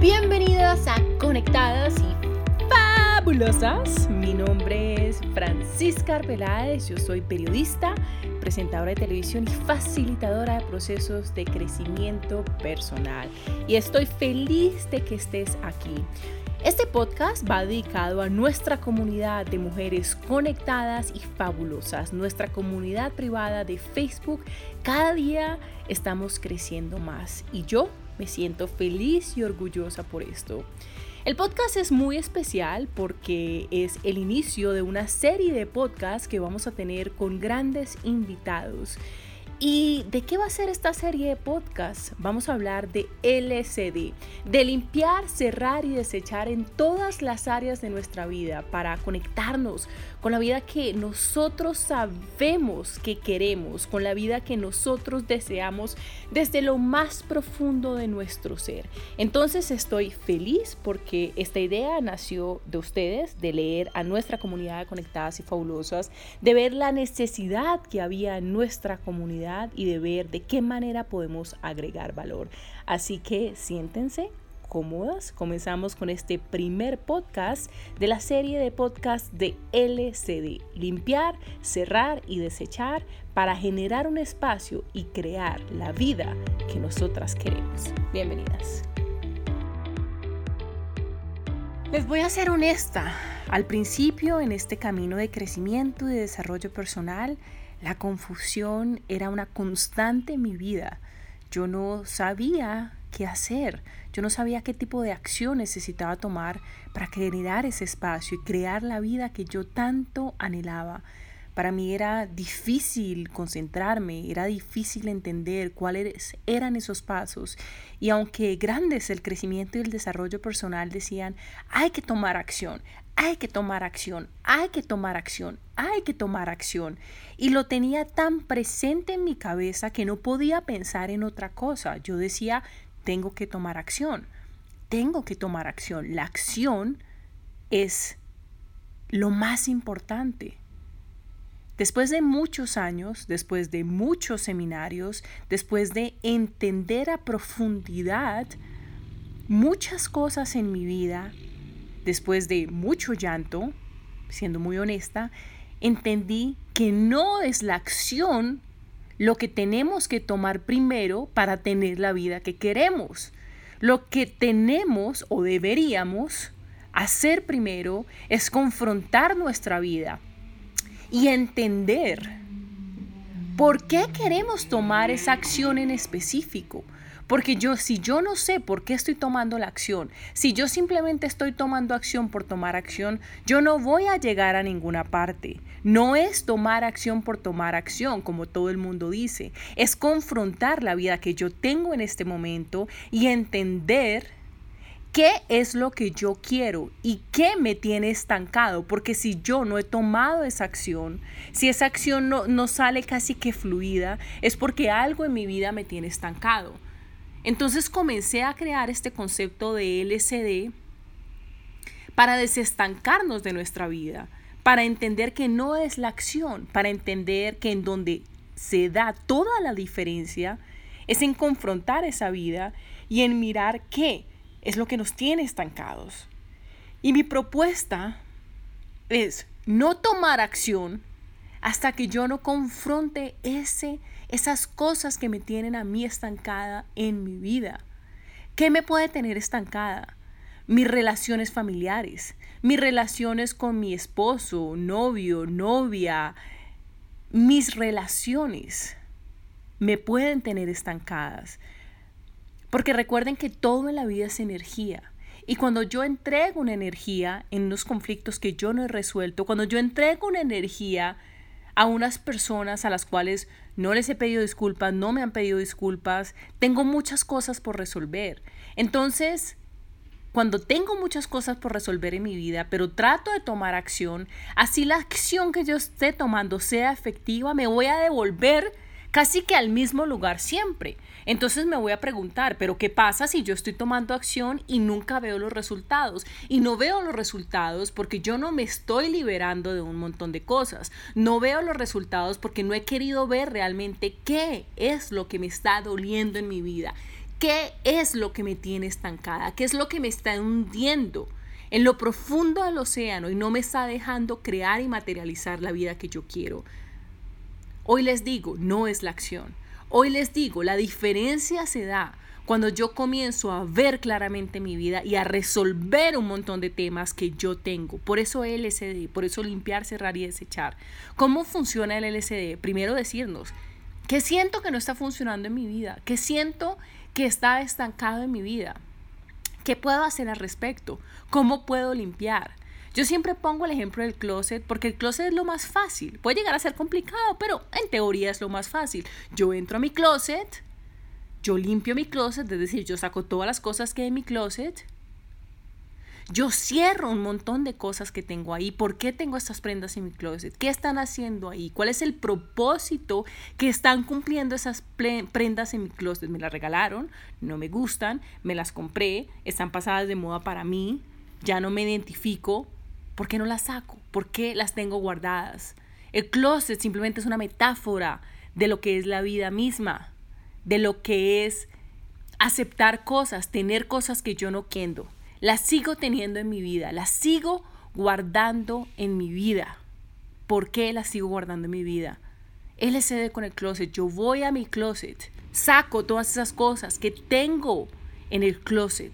Bienvenidas a Conectadas y Fabulosas. Mi nombre es Francisca Arbeláez, yo soy periodista, presentadora de televisión y facilitadora de procesos de crecimiento personal. Y estoy feliz de que estés aquí. Este podcast va dedicado a nuestra comunidad de mujeres conectadas y fabulosas, nuestra comunidad privada de Facebook. Cada día estamos creciendo más y yo me siento feliz y orgullosa por esto. El podcast es muy especial porque es el inicio de una serie de podcasts que vamos a tener con grandes invitados. ¿Y de qué va a ser esta serie de podcast? Vamos a hablar de LCD, de limpiar, cerrar y desechar en todas las áreas de nuestra vida para conectarnos con la vida que nosotros sabemos que queremos, con la vida que nosotros deseamos desde lo más profundo de nuestro ser. Entonces estoy feliz porque esta idea nació de ustedes, de leer a nuestra comunidad de conectadas y fabulosas, de ver la necesidad que había en nuestra comunidad y de ver de qué manera podemos agregar valor. Así que siéntense cómodas. Comenzamos con este primer podcast de la serie de podcast de LCD. Limpiar, cerrar y desechar para generar un espacio y crear la vida que nosotras queremos. Bienvenidas. Les voy a ser honesta. Al principio, en este camino de crecimiento y de desarrollo personal, la confusión era una constante en mi vida. Yo no sabía qué hacer. Yo no sabía qué tipo de acción necesitaba tomar para generar ese espacio y crear la vida que yo tanto anhelaba. Para mí era difícil concentrarme, era difícil entender cuáles eran esos pasos. Y aunque grandes el crecimiento y el desarrollo personal decían, hay que tomar acción, hay que tomar acción, hay que tomar acción, hay que tomar acción. Y lo tenía tan presente en mi cabeza que no podía pensar en otra cosa. Yo decía, tengo que tomar acción, tengo que tomar acción. La acción es lo más importante. Después de muchos años, después de muchos seminarios, después de entender a profundidad muchas cosas en mi vida, después de mucho llanto, siendo muy honesta, entendí que no es la acción lo que tenemos que tomar primero para tener la vida que queremos. Lo que tenemos o deberíamos hacer primero es confrontar nuestra vida y entender por qué queremos tomar esa acción en específico. Porque yo, si yo no sé por qué estoy tomando la acción, si yo simplemente estoy tomando acción por tomar acción, yo no voy a llegar a ninguna parte. No es tomar acción por tomar acción, como todo el mundo dice. Es confrontar la vida que yo tengo en este momento y entender qué es lo que yo quiero y qué me tiene estancado, porque si yo no he tomado esa acción, si esa acción no, no, sale casi que fluida, es porque algo en mi vida me tiene estancado. Entonces comencé a crear este concepto de LCD para desestancarnos de nuestra vida, para entender que no es la acción, para entender que en donde se da toda la diferencia es en confrontar esa vida y en mirar qué es lo que nos tiene estancados. Y mi propuesta es no tomar acción hasta que yo no confronte ese esas cosas que me tienen a mí estancada en mi vida. ¿Qué me puede tener estancada? Mis relaciones familiares, mis relaciones con mi esposo, novio, novia, mis relaciones me pueden tener estancadas. Porque recuerden que todo en la vida es energía. Y cuando yo entrego una energía en los conflictos que yo no he resuelto, cuando yo entrego una energía a unas personas a las cuales no les he pedido disculpas, no me han pedido disculpas, tengo muchas cosas por resolver. Entonces, cuando tengo muchas cosas por resolver en mi vida, pero trato de tomar acción, así la acción que yo esté tomando sea efectiva, me voy a devolver casi que al mismo lugar siempre. Entonces me voy a preguntar, pero ¿qué pasa si yo estoy tomando acción y nunca veo los resultados? Y no veo los resultados porque yo no me estoy liberando de un montón de cosas. No veo los resultados porque no he querido ver realmente qué es lo que me está doliendo en mi vida. ¿Qué es lo que me tiene estancada? ¿Qué es lo que me está hundiendo en lo profundo del océano y no me está dejando crear y materializar la vida que yo quiero? Hoy les digo, no es la acción. Hoy les digo, la diferencia se da cuando yo comienzo a ver claramente mi vida y a resolver un montón de temas que yo tengo. Por eso LCD, por eso limpiar, cerrar y desechar. ¿Cómo funciona el LCD? Primero decirnos, ¿qué siento que no está funcionando en mi vida? ¿Qué siento que está estancado en mi vida? ¿Qué puedo hacer al respecto? ¿Cómo puedo limpiar? Yo siempre pongo el ejemplo del closet porque el closet es lo más fácil. Puede llegar a ser complicado, pero en teoría es lo más fácil. Yo entro a mi closet, yo limpio mi closet, es decir, yo saco todas las cosas que hay en mi closet. Yo cierro un montón de cosas que tengo ahí. ¿Por qué tengo estas prendas en mi closet? ¿Qué están haciendo ahí? ¿Cuál es el propósito que están cumpliendo esas prendas en mi closet? Me las regalaron, no me gustan, me las compré, están pasadas de moda para mí, ya no me identifico. ¿Por qué no las saco? ¿Por qué las tengo guardadas? El closet simplemente es una metáfora de lo que es la vida misma de lo que es aceptar cosas, tener cosas que yo no quiero. Las sigo teniendo en mi vida, las sigo guardando en mi vida. ¿Por qué las sigo guardando en mi vida? LCD con el closet. Yo voy a mi closet, saco todas esas cosas que tengo en el closet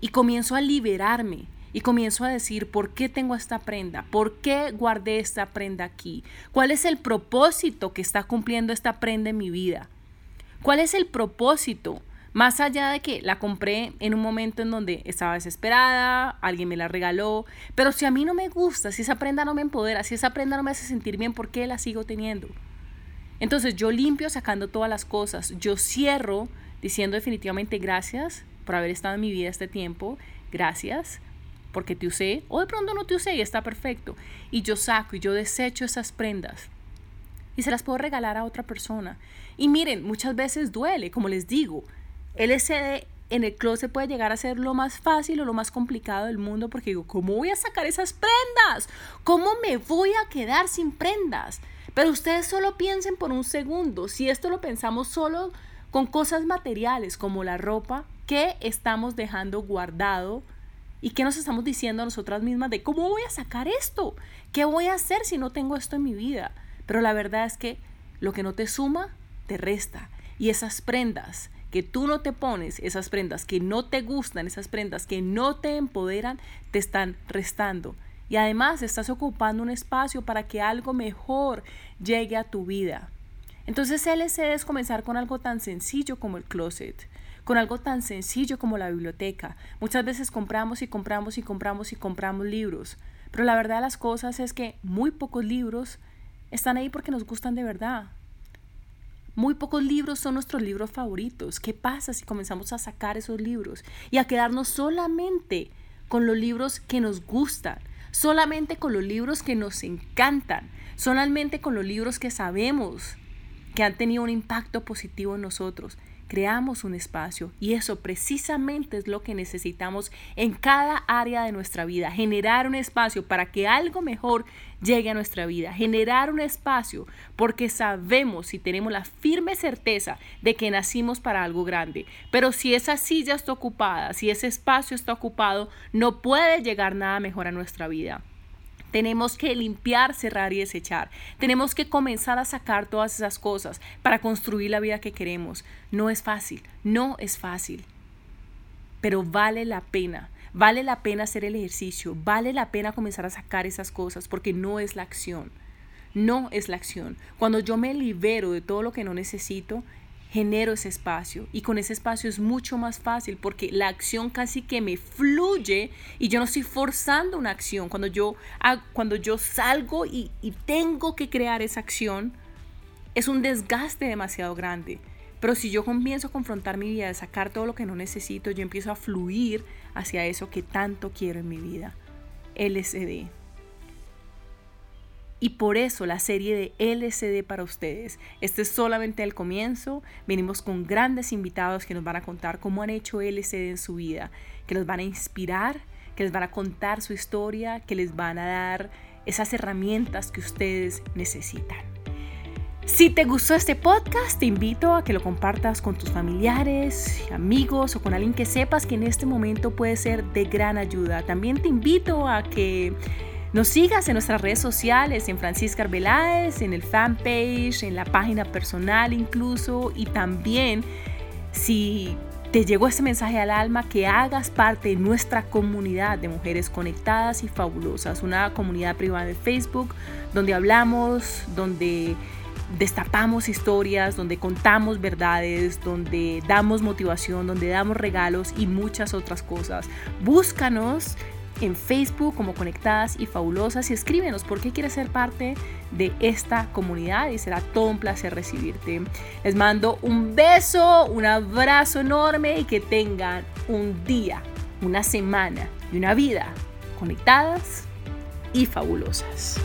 y comienzo a liberarme y comienzo a decir, ¿por qué tengo esta prenda? ¿Por qué guardé esta prenda aquí? ¿Cuál es el propósito que está cumpliendo esta prenda en mi vida? ¿Cuál es el propósito? Más allá de que la compré en un momento en donde estaba desesperada, alguien me la regaló, pero si a mí no me gusta, si esa prenda no me empodera, si esa prenda no me hace sentir bien, ¿por qué la sigo teniendo? Entonces yo limpio sacando todas las cosas, yo cierro diciendo definitivamente gracias por haber estado en mi vida este tiempo, gracias porque te usé, o de pronto no te usé y está perfecto. Y yo saco y yo desecho esas prendas y se las puedo regalar a otra persona. Y miren, muchas veces duele, como les digo, LCD en el closet puede llegar a ser lo más fácil o lo más complicado del mundo porque digo, ¿cómo voy a sacar esas prendas? ¿Cómo me voy a quedar sin prendas? Pero ustedes solo piensen por un segundo, si esto lo pensamos solo con cosas materiales como la ropa, ¿qué estamos dejando guardado? ¿Y qué nos estamos diciendo a nosotras mismas de cómo voy a sacar esto? ¿Qué voy a hacer si no tengo esto en mi vida? Pero la verdad es que lo que no te suma, te resta. Y esas prendas que tú no te pones, esas prendas que no te gustan, esas prendas que no te empoderan, te están restando. Y además estás ocupando un espacio para que algo mejor llegue a tu vida. Entonces LC es comenzar con algo tan sencillo como el closet, con algo tan sencillo como la biblioteca. Muchas veces compramos y compramos y compramos y compramos libros, pero la verdad de las cosas es que muy pocos libros están ahí porque nos gustan de verdad. Muy pocos libros son nuestros libros favoritos. ¿Qué pasa si comenzamos a sacar esos libros y a quedarnos solamente con los libros que nos gustan, solamente con los libros que nos encantan, solamente con los libros que sabemos que han tenido un impacto positivo en nosotros? creamos un espacio y eso precisamente es lo que necesitamos en cada área de nuestra vida, generar un espacio para que algo mejor llegue a nuestra vida, generar un espacio porque sabemos y tenemos la firme certeza de que nacimos para algo grande, pero si esa silla está ocupada, si ese espacio está ocupado, no puede llegar nada mejor a nuestra vida. Tenemos que limpiar, cerrar y desechar. Tenemos que comenzar a sacar todas esas cosas para construir la vida que queremos. No es fácil, no es fácil, pero vale la pena. Vale la pena hacer el ejercicio, vale la pena comenzar a sacar esas cosas porque no es la acción. No es la acción. Cuando yo me libero de todo lo que no necesito, genero ese espacio y con ese espacio es mucho más fácil porque la acción casi que me fluye y yo no estoy forzando una acción. Cuando yo, cuando yo salgo y, tengo que crear esa acción, es un desgaste demasiado grande. Pero si yo comienzo a confrontar mi vida, a sacar todo lo que no necesito, yo empiezo a fluir hacia eso que tanto quiero en mi vida. LSD. Y por eso la serie de LCD para ustedes. Este es solamente el comienzo. Venimos con grandes invitados que nos van a contar cómo han hecho LCD en su vida, que los van a inspirar, que les van a contar su historia, que les van a dar esas herramientas que ustedes necesitan. Si te gustó este podcast, te invito a que lo compartas con tus familiares, amigos o con alguien que sepas que en este momento puede ser de gran ayuda. También te invito a que nos sigas en nuestras redes sociales, en Francisca Arbeláez, en el fanpage, en la página personal incluso, y también si te llegó este mensaje al alma, que hagas parte de nuestra comunidad de mujeres conectadas y fabulosas, una comunidad privada de Facebook donde hablamos, donde destapamos historias, donde contamos verdades, donde damos motivación, donde damos regalos y muchas otras cosas. Búscanos en Facebook como Conectadas y Fabulosas y escríbenos por qué quieres ser parte de esta comunidad y será todo un placer recibirte. Les mando un beso, un abrazo enorme y que tengan un día, una semana y una vida conectadas y fabulosas.